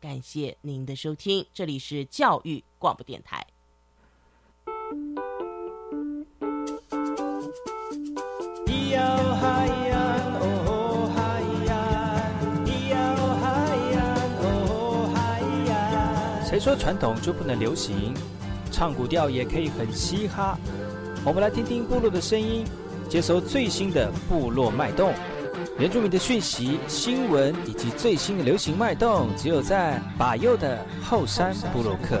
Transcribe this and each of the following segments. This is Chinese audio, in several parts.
感谢您的收听，这里是教育广播电台。谁说传统就不能流行？唱古调也可以很嘻哈。我们来听听部落的声音，接收最新的部落脉动。原住民的讯息、新闻以及最新的流行脉动，只有在把右的后山部落克。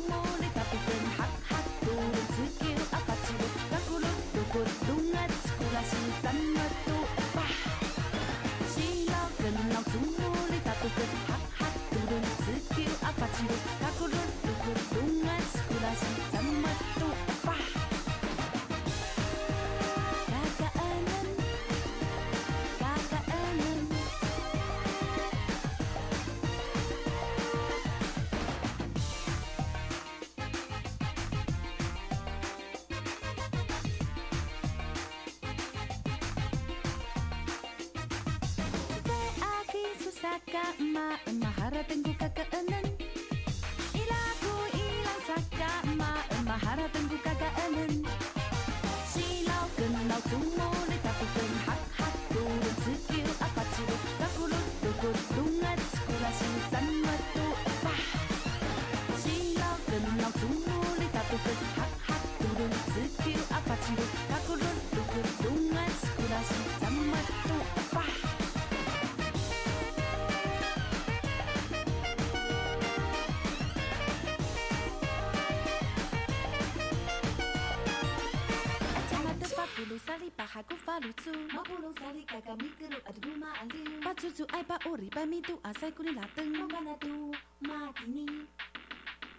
把米度阿塞古里拉登，我把那度马蒂尼。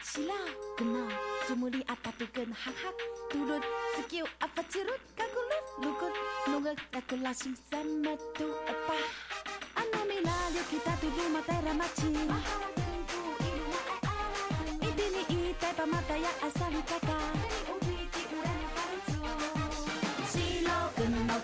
是啦，跟那祖母里阿达杜跟哈哈，杜伦斯叫阿发吉鲁嘎咕噜噜咕，弄个嘎咕拉西什么杜阿巴。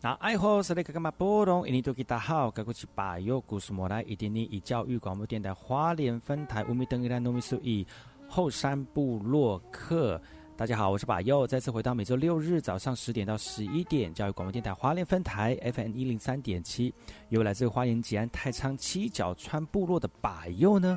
那爱好是那个干嘛波动？印尼多吉大好，该过去把右故事莫来，一点点以教育广播电台花莲分台乌米登伊兰糯米苏以后山部落客。大家好，我是把右，再次回到每周六日早上十点到十一点，教育广播电台花莲分台 FM 一零三点七，由来自花莲吉安太仓七角川部落的把右呢。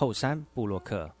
后山布洛克。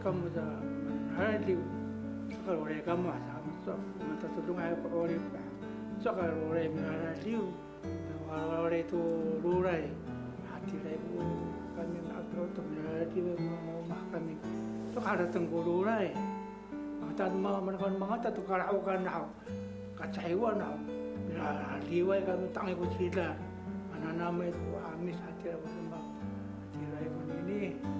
kau muda hari di sokar ore kamu asa so mata tu tu ngai ore sokar ore mina liu ore hati lai kami nak tahu tu mina liu mau mah kami. Tu kara tunggu lurai mata tu mau mana kau tu kara kan nak kacai wan nak mina liu kami tangi ku cila mana nama itu amis hati lai bu hati lai ini.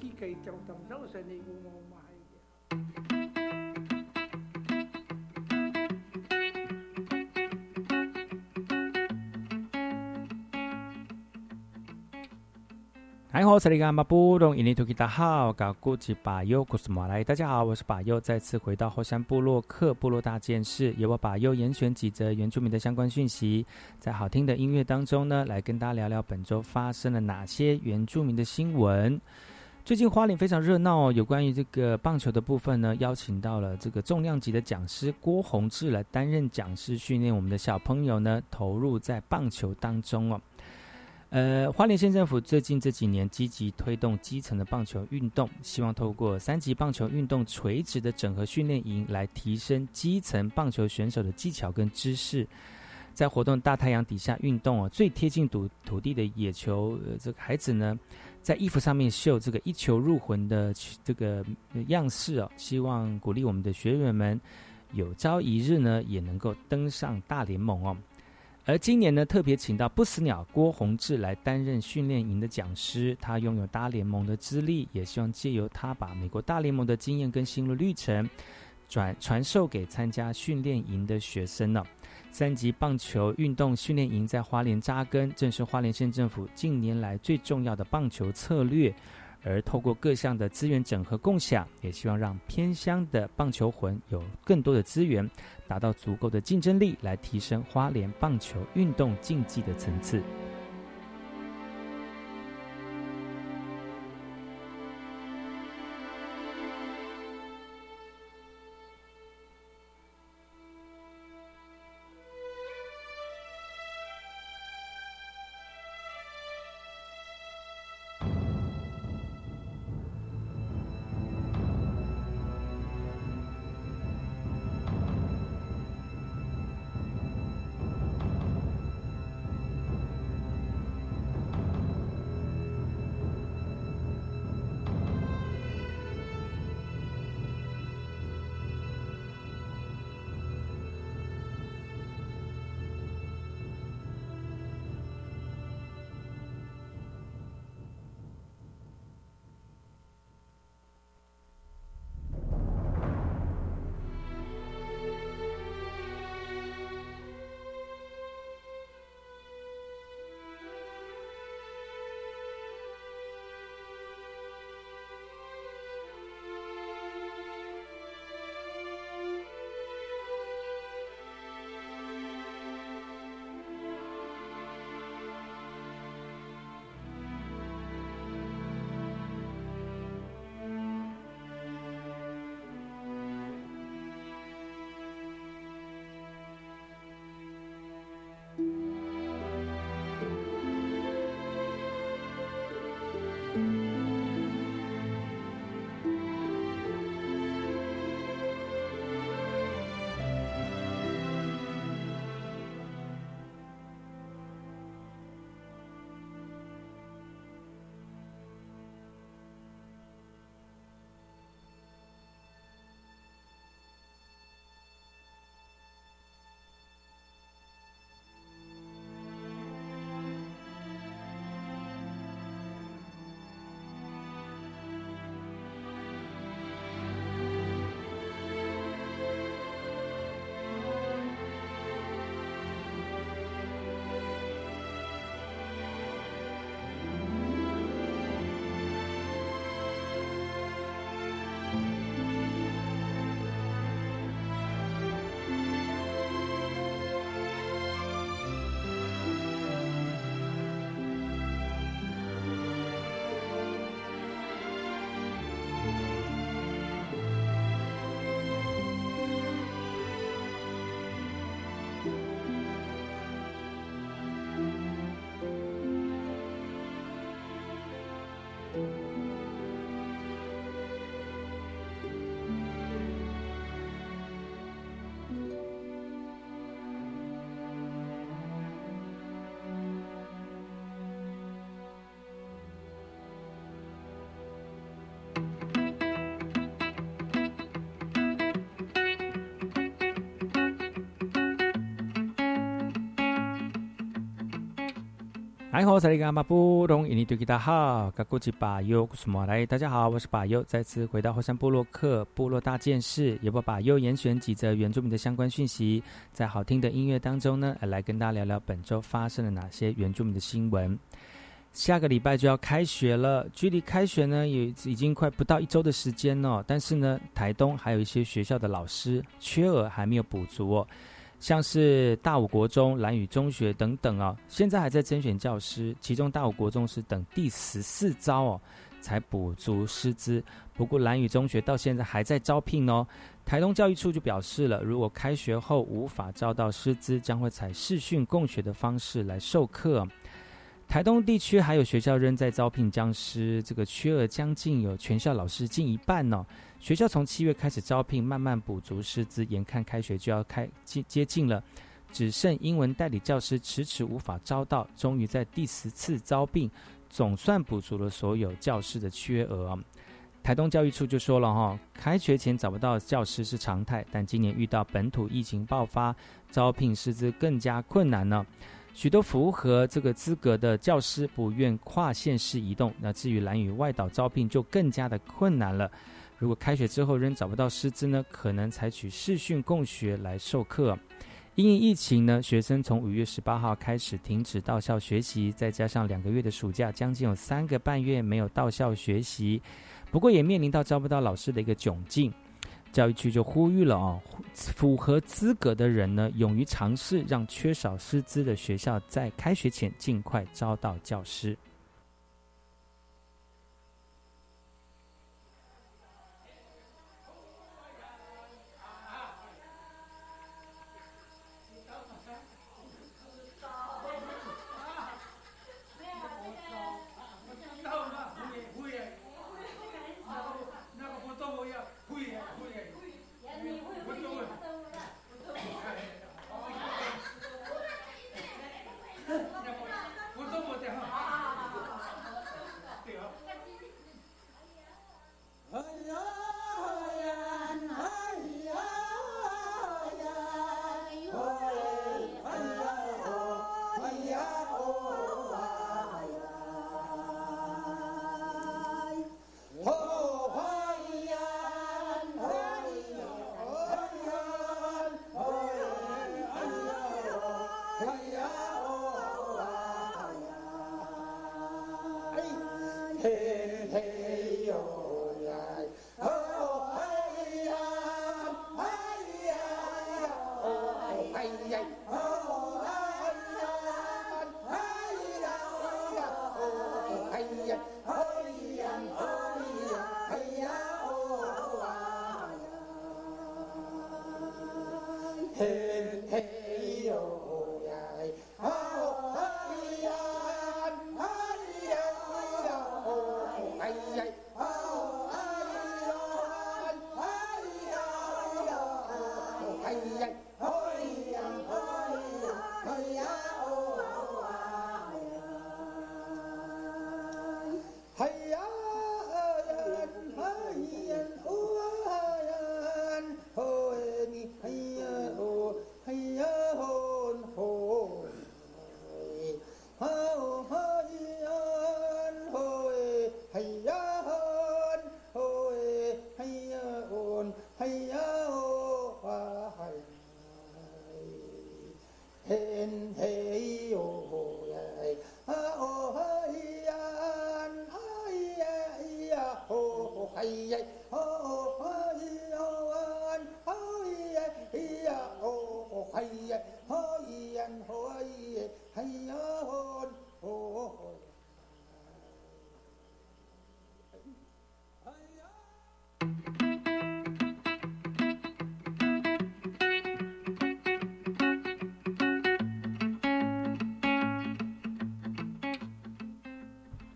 away ko kikay tiyaw tam daw sa ni ko mo mahay 嗨，我是里甘马布隆印尼土吉达好，搞古吉巴尤古斯马来，大家好，我是巴尤，再次回到后山部落克部落大件事，由我巴尤严选几则原住民的相关讯息，在好听的音乐当中呢，来跟大家聊聊本周发生了哪些原住民的新闻。最近花莲非常热闹哦，有关于这个棒球的部分呢，邀请到了这个重量级的讲师郭宏志来担任讲师，训练我们的小朋友呢，投入在棒球当中哦。呃，花莲县政府最近这几年积极推动基层的棒球运动，希望透过三级棒球运动垂直的整合训练营，来提升基层棒球选手的技巧跟知识。在活动大太阳底下运动哦，最贴近土土地的野球，呃，这个孩子呢，在衣服上面绣这个一球入魂的这个样式哦，希望鼓励我们的学员们，有朝一日呢，也能够登上大联盟哦。而今年呢，特别请到不死鸟郭宏志来担任训练营的讲师。他拥有大联盟的资历，也希望借由他把美国大联盟的经验跟心路历程转传授给参加训练营的学生呢。三级棒球运动训练营在花莲扎根，正是花莲县政府近年来最重要的棒球策略。而透过各项的资源整合共享，也希望让偏乡的棒球魂有更多的资源，达到足够的竞争力，来提升花莲棒球运动竞技的层次。哎好，萨利嘎马布隆印尼对吉达好，嘎古吉巴尤古斯莫来，大家好，我是巴尤，再次回到后山部落克部落大件事，也不把尤严选几则原住民的相关讯息，在好听的音乐当中呢，来跟大家聊聊本周发生了哪些原住民的新闻。下个礼拜就要开学了，距离开学呢也已经快不到一周的时间了，但是呢，台东还有一些学校的老师缺额还没有补足哦。像是大武国中、蓝屿中学等等啊，现在还在甄选教师，其中大武国中是等第十四招哦，才补足师资。不过蓝屿中学到现在还在招聘哦。台东教育处就表示了，如果开学后无法招到师资，将会采视讯共学的方式来授课。台东地区还有学校仍在招聘教师，这个缺额将近有全校老师近一半呢。学校从七月开始招聘，慢慢补足师资，眼看开学就要开接接近了，只剩英文代理教师迟迟无法招到，终于在第十次招聘，总算补足了所有教师的缺额。台东教育处就说了哈，开学前找不到教师是常态，但今年遇到本土疫情爆发，招聘师资更加困难呢。许多符合这个资格的教师不愿跨县市移动，那至于蓝屿外岛招聘就更加的困难了。如果开学之后仍找不到师资呢，可能采取视讯共学来授课。因为疫情呢，学生从五月十八号开始停止到校学习，再加上两个月的暑假，将近有三个半月没有到校学习。不过也面临到招不到老师的一个窘境。教育局就呼吁了啊，符合资格的人呢，勇于尝试，让缺少师资的学校在开学前尽快招到教师。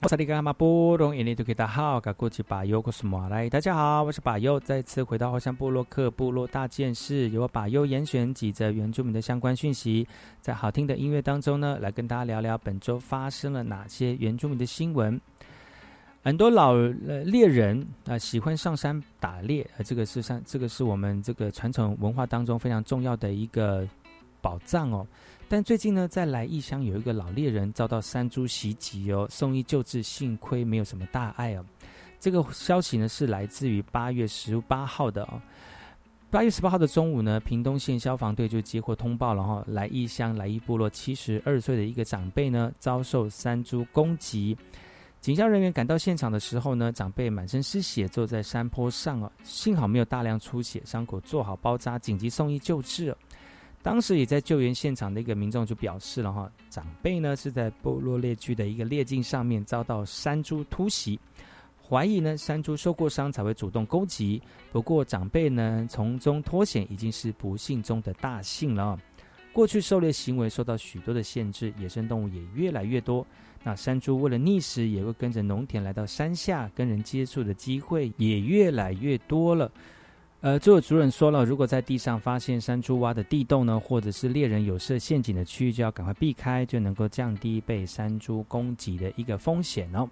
萨利嘎马布隆印尼多吉达好，噶古吉巴尤古斯莫来，大家好，我是巴尤，再次回到后山部落克部落大件事，由我巴尤严选几则原住民的相关讯息，在好听的音乐当中呢，来跟大家聊聊本周发生了哪些原住民的新闻。很多老猎人啊，喜欢上山打猎，呃，这个是上，这个是我们这个传统文化当中非常重要的一个宝藏哦。但最近呢，在来义乡有一个老猎人遭到山猪袭击哦，送医救治，幸亏没有什么大碍哦。这个消息呢是来自于八月十八号的哦。八月十八号的中午呢，屏东县消防队就接获通报了哈，来义乡来义部落七十二岁的一个长辈呢遭受山猪攻击。警消人员赶到现场的时候呢，长辈满身是血，坐在山坡上哦，幸好没有大量出血，伤口做好包扎，紧急送医救治。当时也在救援现场的一个民众就表示了哈，长辈呢是在部落猎具的一个猎境上面遭到山猪突袭，怀疑呢山猪受过伤才会主动攻击。不过长辈呢从中脱险，已经是不幸中的大幸了。过去狩猎行为受到许多的限制，野生动物也越来越多。那山猪为了觅食，也会跟着农田来到山下，跟人接触的机会也越来越多了。呃，这位主人说了，如果在地上发现山猪挖的地洞呢，或者是猎人有设陷阱的区域，就要赶快避开，就能够降低被山猪攻击的一个风险哦。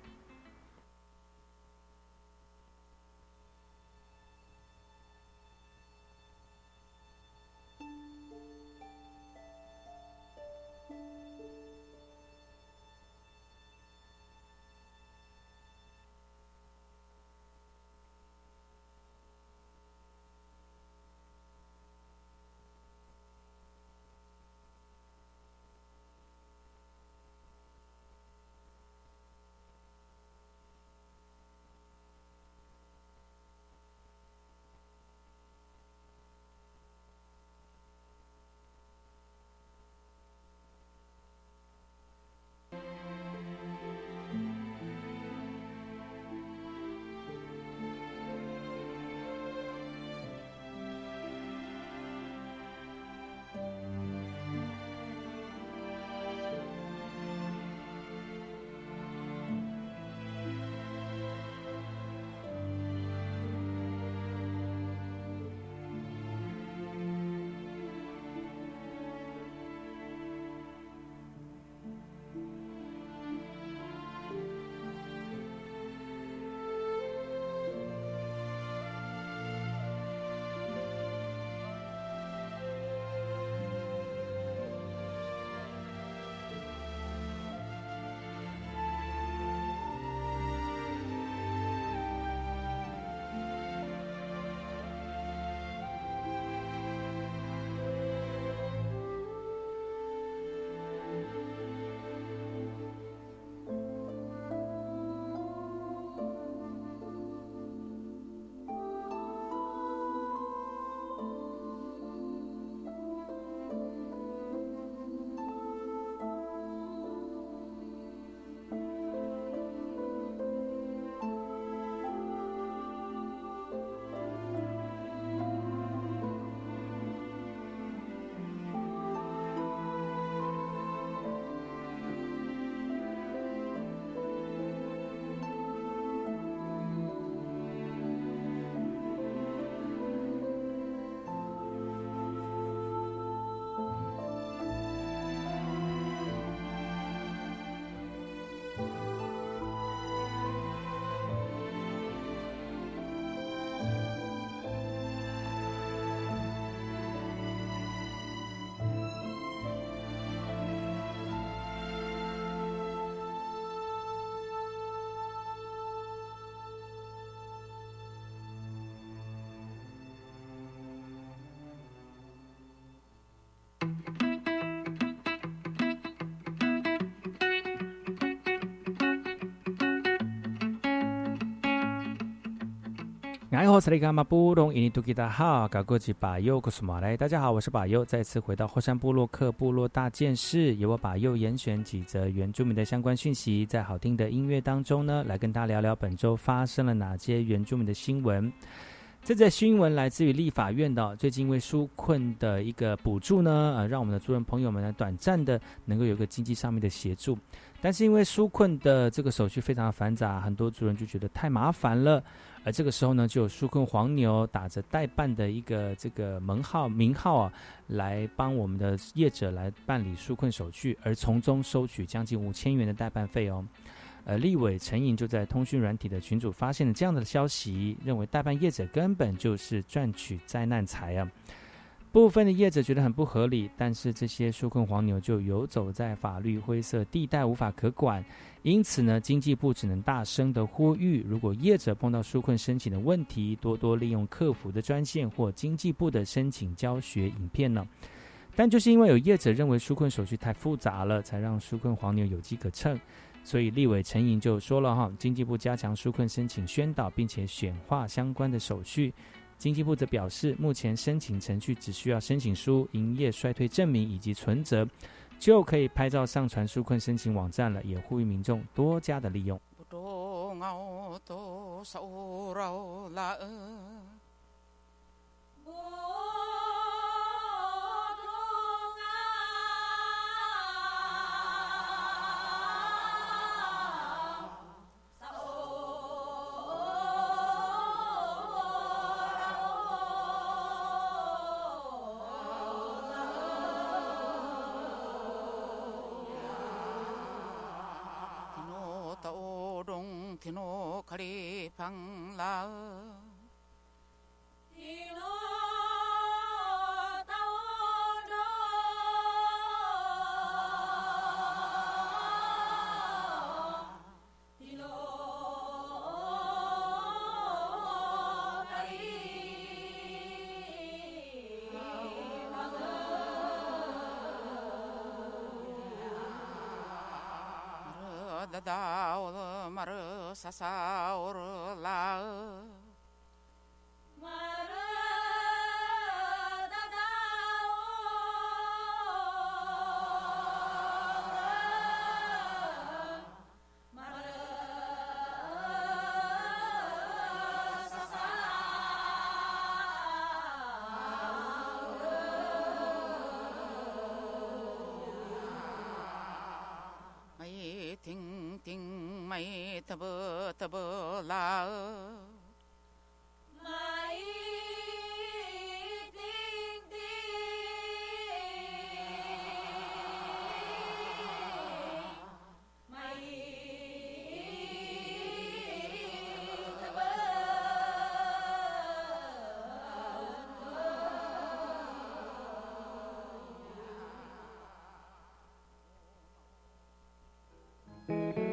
哎，好，这里干嘛不懂？印尼土著大好，高国际巴友，我是马来。大家好，我是巴优，再次回到后山部落克部落大件事，由我把右严选几则原住民的相关讯息，在好听的音乐当中呢，来跟大家聊聊本周发生了哪些原住民的新闻。这则新闻来自于立法院的，最近因为纾困的一个补助呢，呃，让我们的族人朋友们呢，短暂的能够有个经济上面的协助。但是因为纾困的这个手续非常的繁杂，很多族人就觉得太麻烦了。而这个时候呢，就有纾困黄牛打着代办的一个这个门号名号啊，来帮我们的业者来办理纾困手续，而从中收取将近五千元的代办费哦。呃，立委陈颖就在通讯软体的群组发现了这样的消息，认为代办业者根本就是赚取灾难财啊。部分的业者觉得很不合理，但是这些纾困黄牛就游走在法律灰色地带，无法可管。因此呢，经济部只能大声的呼吁：如果业者碰到纾困申请的问题，多多利用客服的专线或经济部的申请教学影片呢。但就是因为有业者认为纾困手续太复杂了，才让纾困黄牛有机可乘。所以立委陈莹就说了哈，经济部加强纾困申请宣导，并且选化相关的手续。经济部则表示，目前申请程序只需要申请书、营业衰退证明以及存折，就可以拍照上传纾困申请网站了。也呼吁民众多加的利用。kare pang la da olur marı sasa orla. Marı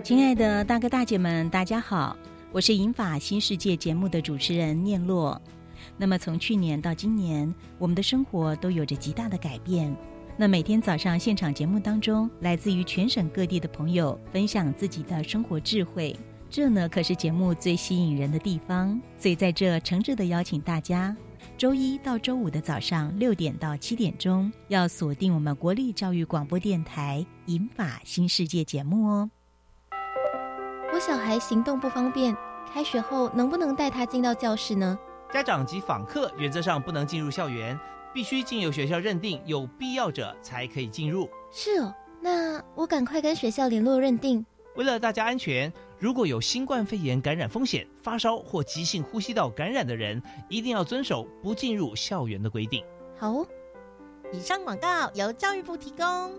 亲爱的大哥大姐们，大家好，我是银法新世界节目的主持人念洛。那么从去年到今年，我们的生活都有着极大的改变。那每天早上现场节目当中，来自于全省各地的朋友分享自己的生活智慧，这呢可是节目最吸引人的地方。所以在这诚挚的邀请大家，周一到周五的早上六点到七点钟，要锁定我们国立教育广播电台银法新世界节目哦。我小孩行动不方便，开学后能不能带他进到教室呢？家长及访客原则上不能进入校园，必须经由学校认定有必要者才可以进入。是哦，那我赶快跟学校联络认定。为了大家安全，如果有新冠肺炎感染风险、发烧或急性呼吸道感染的人，一定要遵守不进入校园的规定。好哦。以上广告由教育部提供。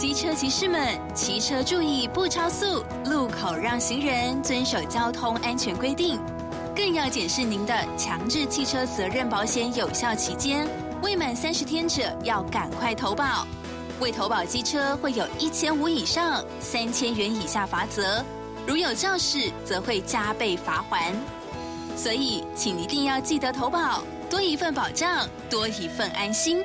机车骑士们，骑车注意不超速，路口让行人，遵守交通安全规定。更要检视您的强制汽车责任保险有效期间，未满三十天者要赶快投保。未投保机车会有一千五以上三千元以下罚则，如有肇事则会加倍罚还。所以，请一定要记得投保，多一份保障，多一份安心。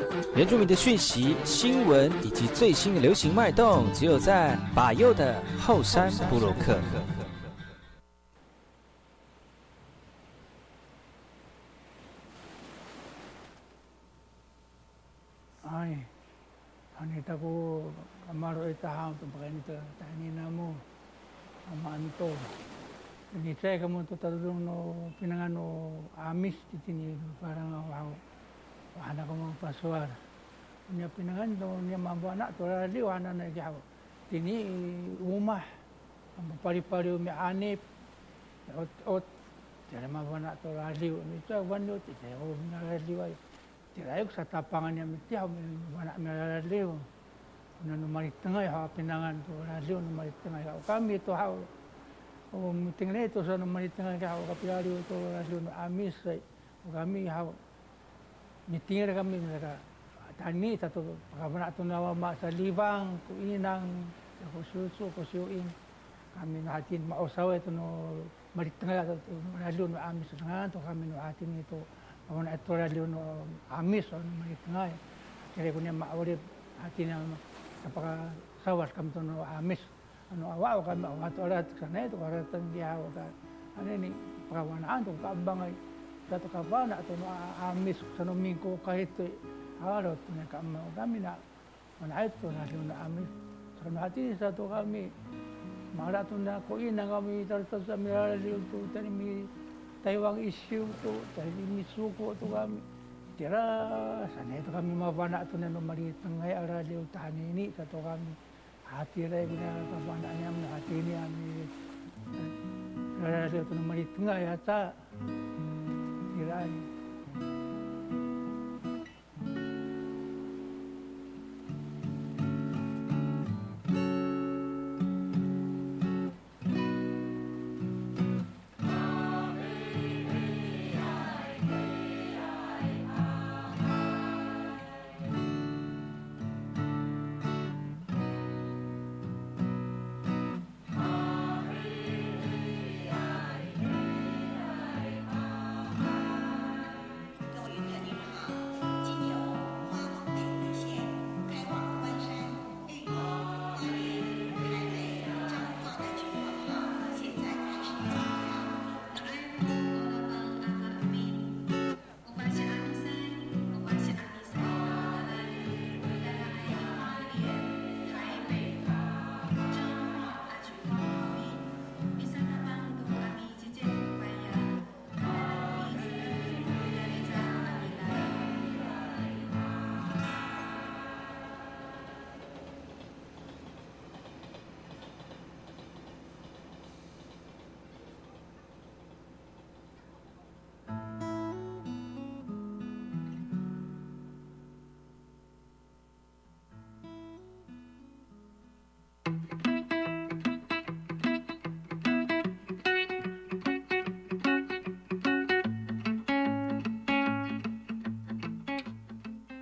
原住民的讯息、新闻以及最新的流行脉动，只有在把右的后山部落克。哎，阿尼阿罗伊你，这个么都打阿米斯的尼，不然。wahana kamu pasuar. punya pinangan tu punya mampu anak tu radio wahana nak jauh, Tini rumah ambu pari-pari umi anip. Ot ot jadi mampu anak tu radio ni tu wan yo tu jau umi radio ai. Tidak ayuk sa tapangan yang mesti aku anak meradio. Nah, nomor tengah ya pinangan tu radio nomor tengah ya kami tu hau. Oh, mungkin ni tu so nomor tengah ya kapilari tu radio amis. Kami hau nitingir kami nga tani sa to pagkabana to na ma sa libang kuinang kususo kusuin kami na hatin mausaw ito no maritanga to nalo no amis nga to kami no hatin ito pamon ato nalo no amis ano, on maritanga kaya kunya maawrip hatin ang kapag sawas kami to no amis. Ano awaw kami awaw to arat kanay to arat ang dihaw ka. Ano ni pagkawanaan to kaabangay. だ to ka bana to no amis sano min ko kahit to haro to na ka ma kami na on ay to na yun amis sano hati sa to kami mara to na ko ina kami tar to sa mirara liu to tani mi taiwang issue to tani mi suko to kami te ra sa na to kami mabana to na no marit ngay a ra le u ta ni ni sa to kami hati ra gina ka bana niya hati ni ami Kaya sa ito naman ito nga yata, Gracias.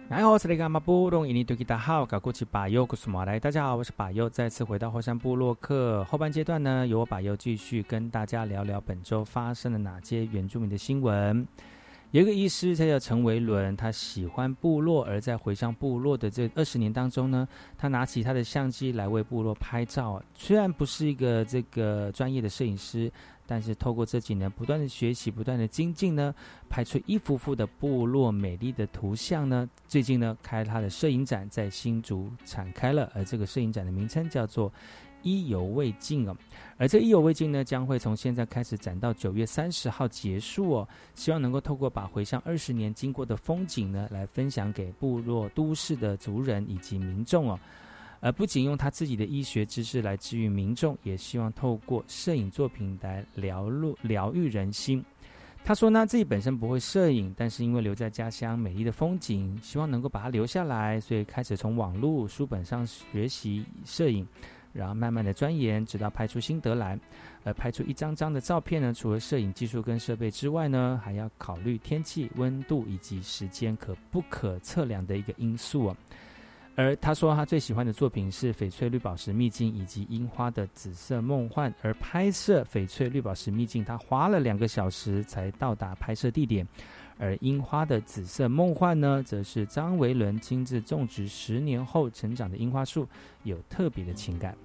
来好，是那个马布隆印尼多吉达好，搞过去巴尤古苏马来，大家好，我是巴尤，再次回到火山部落客后半阶段呢，由我巴尤继续跟大家聊聊本周发生了哪些原住民的新闻。有一个医师，他叫陈维伦，他喜欢部落，而在回乡部落的这二十年当中呢，他拿起他的相机来为部落拍照。虽然不是一个这个专业的摄影师，但是透过这几年不断的学习、不断的精进呢，拍出一幅幅的部落美丽的图像呢。最近呢，开他的摄影展在新竹展开了，而这个摄影展的名称叫做。意犹未尽哦，而这意犹未尽呢，将会从现在开始展到九月三十号结束哦。希望能够透过把回乡二十年经过的风景呢，来分享给部落都市的族人以及民众哦。而不仅用他自己的医学知识来治愈民众，也希望透过摄影作品来疗愈疗愈人心。他说呢，自己本身不会摄影，但是因为留在家乡美丽的风景，希望能够把它留下来，所以开始从网络书本上学习摄影。然后慢慢的钻研，直到拍出心得来。而拍出一张张的照片呢，除了摄影技术跟设备之外呢，还要考虑天气、温度以及时间可不可测量的一个因素哦。而他说他最喜欢的作品是翡翠绿宝石秘境以及樱花的紫色梦幻。而拍摄翡翠绿宝石秘境，他花了两个小时才到达拍摄地点。而樱花的紫色梦幻呢，则是张维伦亲自种植十年后成长的樱花树，有特别的情感。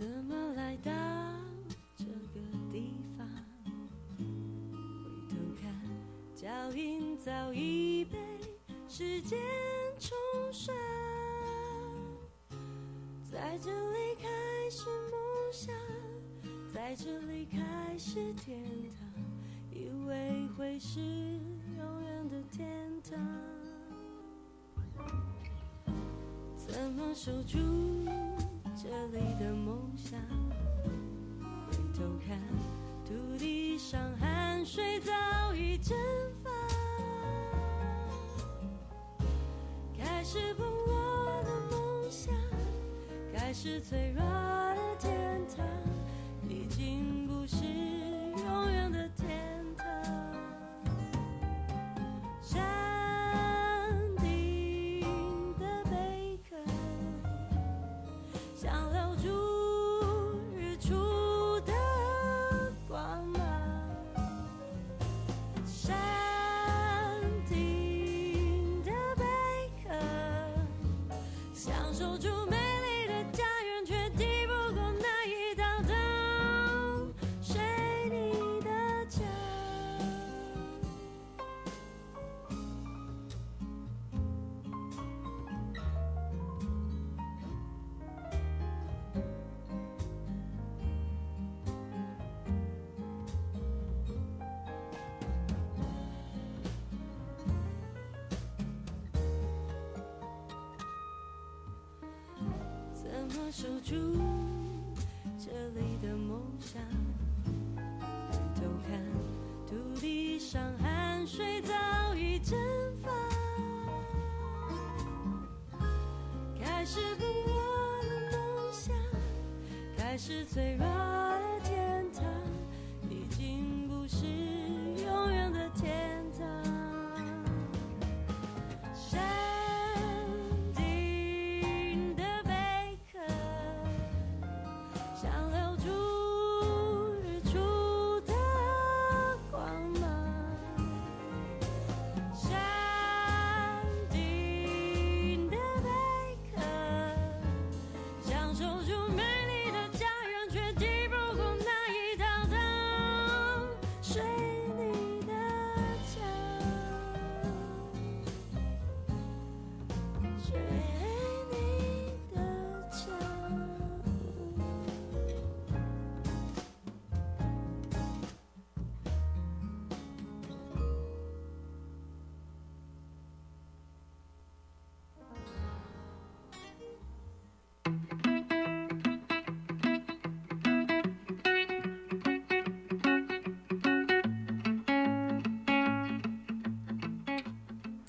怎么来到这个地方？回头看，脚印早已被时间冲刷。在这里开始梦想，在这里开始天堂，以为会是永远的天堂。怎么守住？这里的梦想，回头看，土地上汗水早已蒸发，开始崩落的梦想，开始脆弱么守住这里的梦想？回头看，土地上汗水早已蒸发，开始不落的梦想，开始脆弱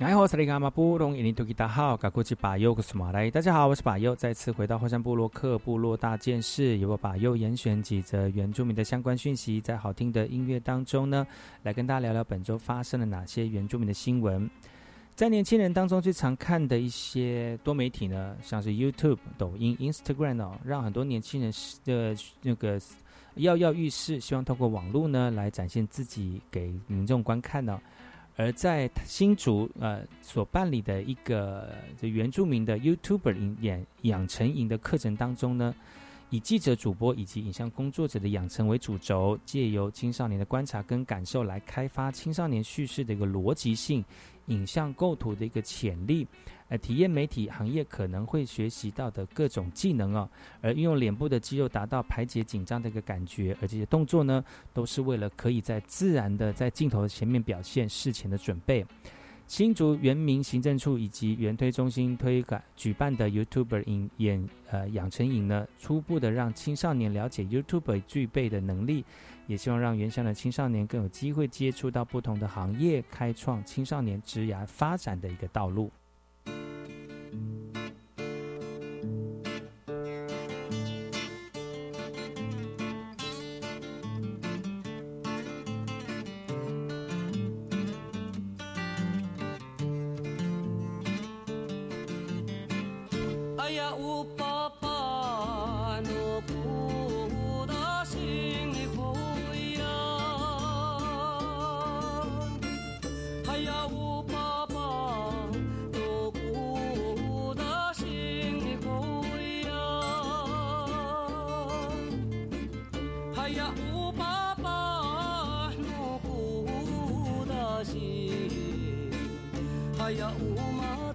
哎，我是里嘎马布隆伊尼图吉达好，嘎古吉巴尤古斯马来。大家好，我是巴尤，再次回到后山部落克部落大件事，由我巴尤严选几则原住民的相关讯息，在好听的音乐当中呢，来跟大家聊聊本周发生了哪些原住民的新闻。在年轻人当中最常看的一些多媒体呢，像是 YouTube、抖音、Instagram 哦，让很多年轻人的那个跃跃欲试，希望透过网络呢来展现自己给民众观看呢、而在新竹呃所办理的一个这原住民的 YouTuber 营养养成营的课程当中呢，以记者、主播以及影像工作者的养成为主轴，借由青少年的观察跟感受来开发青少年叙事的一个逻辑性、影像构图的一个潜力，呃，体验媒体行业可能会学习到的各种技能哦，而运用脸部的肌肉达到排解紧张的一个感觉，而这些动作呢，都是为了可以在自然的在镜头前面表现事前的准备。新竹原民行政处以及原推中心推广举办的 YouTuber 营演呃养成营呢，初步的让青少年了解 YouTuber 具备的能力，也希望让原乡的青少年更有机会接触到不同的行业，开创青少年职涯发展的一个道路。哎呀吴爸爸我不得行。哎呀吴妈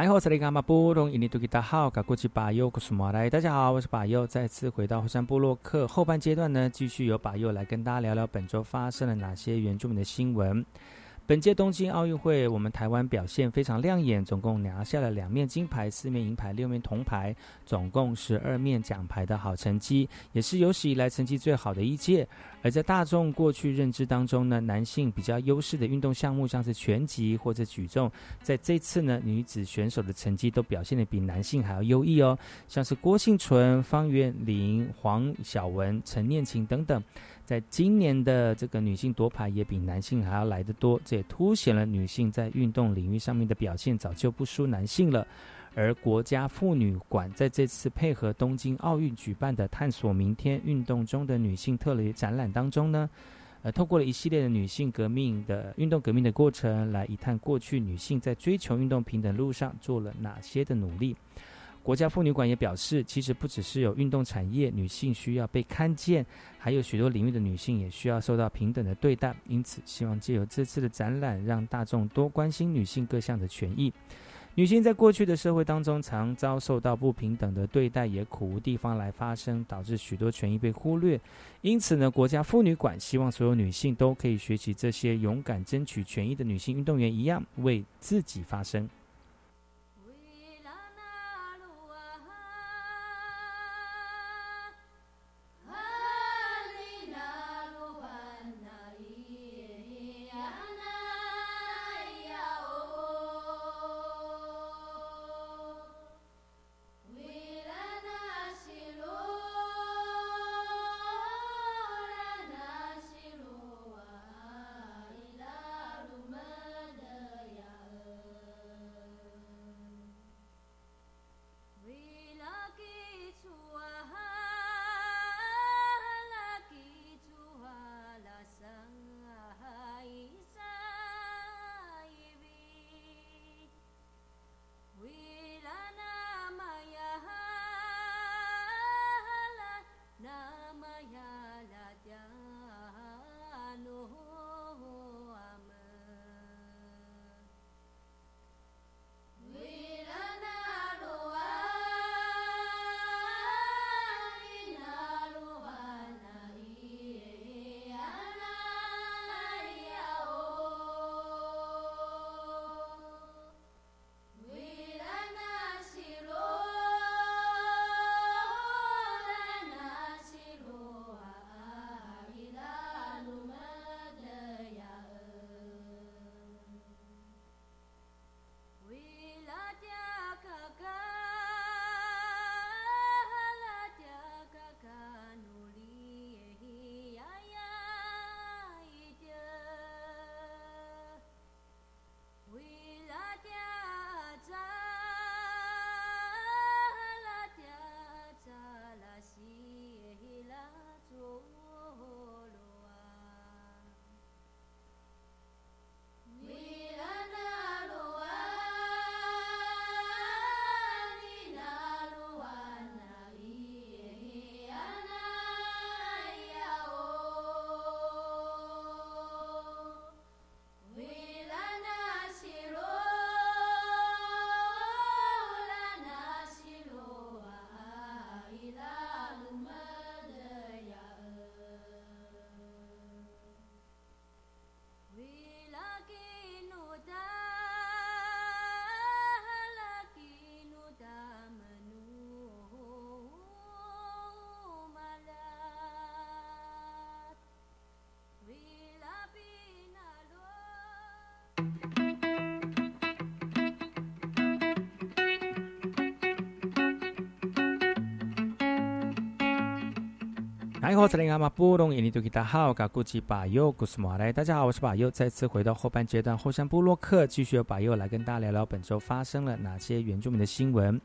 来我是那个马布隆印尼多吉达好，嘎古吉巴尤古苏马来，大家好，我是巴尤，再次回到火山部落客后半阶段呢，继续由巴尤来跟大家聊聊本周发生了哪些原住民的新闻。本届东京奥运会，我们台湾表现非常亮眼，总共拿下了两面金牌、四面银牌、六面铜牌，总共十二面奖牌的好成绩，也是有史以来成绩最好的一届。而在大众过去认知当中呢，男性比较优势的运动项目，像是拳击或者举重，在这次呢，女子选手的成绩都表现得比男性还要优异哦，像是郭幸存、方元玲、黄晓雯、陈念琴等等。在今年的这个女性夺牌也比男性还要来得多，这也凸显了女性在运动领域上面的表现早就不输男性了。而国家妇女馆在这次配合东京奥运举办的“探索明天运动中的女性”特别展览当中呢，呃，透过了一系列的女性革命的运动革命的过程，来一探过去女性在追求运动平等路上做了哪些的努力。国家妇女馆也表示，其实不只是有运动产业，女性需要被看见，还有许多领域的女性也需要受到平等的对待。因此，希望借由这次的展览，让大众多关心女性各项的权益。女性在过去的社会当中，常遭受到不平等的对待，也苦无地方来发声，导致许多权益被忽略。因此呢，国家妇女馆希望所有女性都可以学习这些勇敢争取权益的女性运动员一样，为自己发声。哎，好，这里阿玛布隆印尼多吉达好，噶古吉巴尤古斯马来，大家好，我是巴尤，再次回到后半阶段后山部落客，继续由巴尤来跟大家聊聊本周发生了哪些原住民的新闻。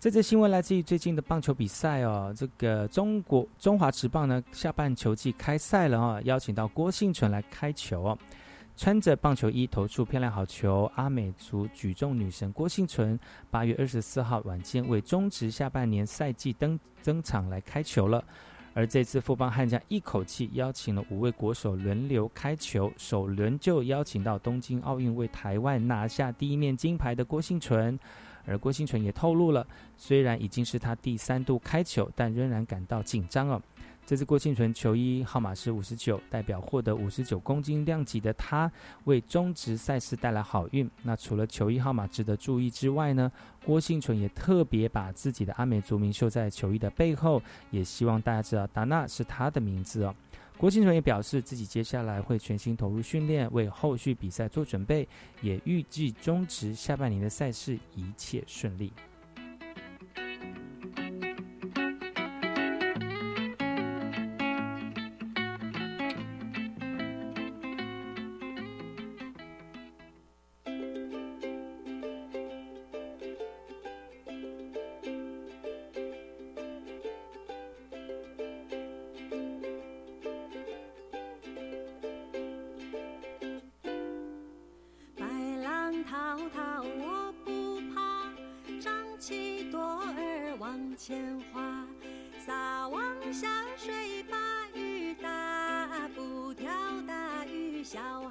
这则新闻来自于最近的棒球比赛哦，这个中国中华职棒呢下半球季开赛了哦，邀请到郭幸存来开球哦。穿着棒球衣投出漂亮好球，阿美族举重女神郭幸存八月二十四号晚间为中职下半年赛季登登场来开球了。而这次富邦悍将一口气邀请了五位国手轮流开球，首轮就邀请到东京奥运为台湾拿下第一面金牌的郭幸存。而郭幸存也透露了，虽然已经是他第三度开球，但仍然感到紧张哦。这次郭幸存球衣号码是五十九，代表获得五十九公斤量级的他，为中职赛事带来好运。那除了球衣号码值得注意之外呢，郭幸存也特别把自己的阿美族名绣在球衣的背后，也希望大家知道达纳是他的名字哦。郭幸存也表示自己接下来会全心投入训练，为后续比赛做准备，也预计中职下半年的赛事一切顺利。往前划，撒网下水把鱼打，不挑大鱼小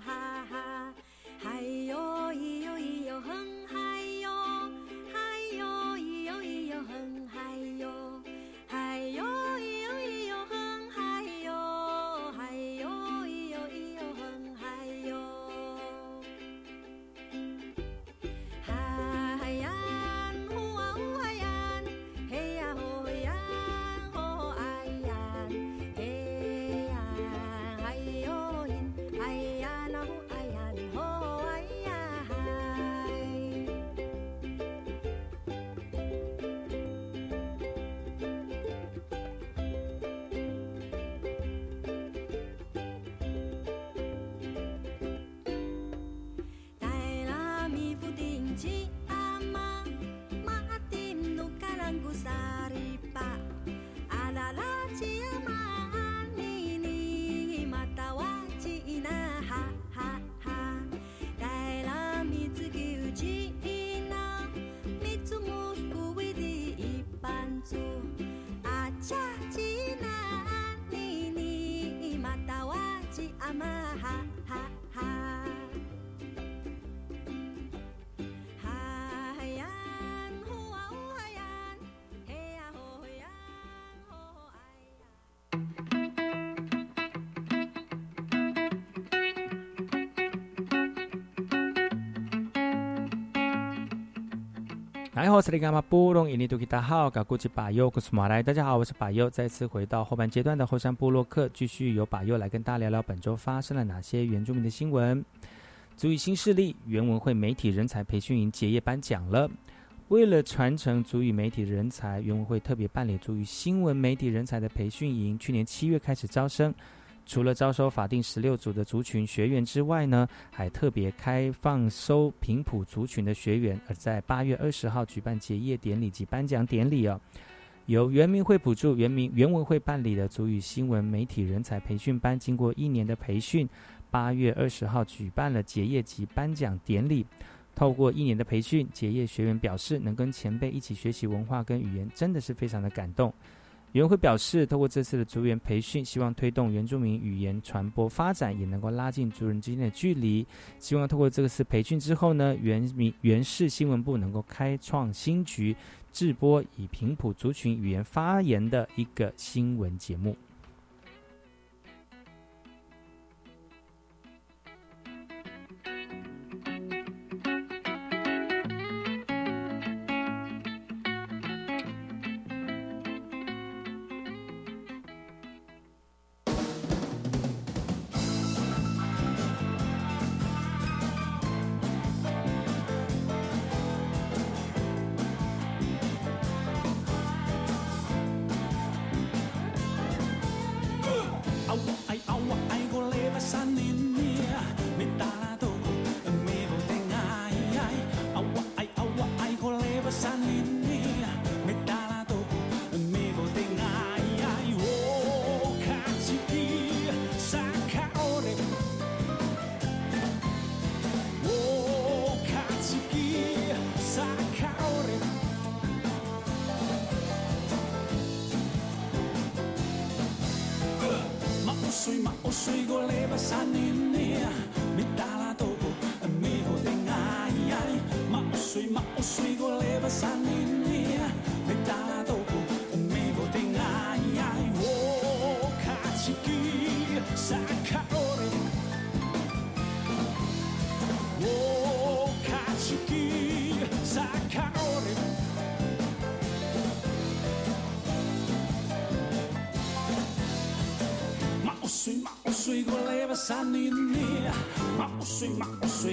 来好，是里干嘛布隆印尼多吉达好，噶古吉巴尤古斯马来，大家好，我是巴尤，再次回到后半阶段的后山部落客，继续由巴尤来跟大家聊聊本周发生了哪些原住民的新闻。足以新势力原文会媒体人才培训营结业颁奖了。为了传承足语媒体人才，原文会特别办理足语新闻媒体人才的培训营，去年七月开始招生。除了招收法定十六组的族群学员之外呢，还特别开放收平埔族群的学员，而在八月二十号举办结业典礼及颁奖典礼哦。由原民会补助原民原文会办理的足语新闻媒体人才培训班，经过一年的培训，八月二十号举办了结业及颁奖典礼。透过一年的培训，结业学员表示，能跟前辈一起学习文化跟语言，真的是非常的感动。袁辉表示，透过这次的族员培训，希望推动原住民语言传播发展，也能够拉近族人之间的距离。希望透过这次培训之后呢，原民原市新闻部能够开创新局，制播以平埔族群语言发言的一个新闻节目。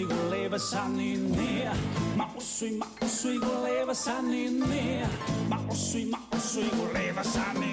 过来吧三年年，马我睡马我睡过来吧三年年，马我睡马我睡过来吧三年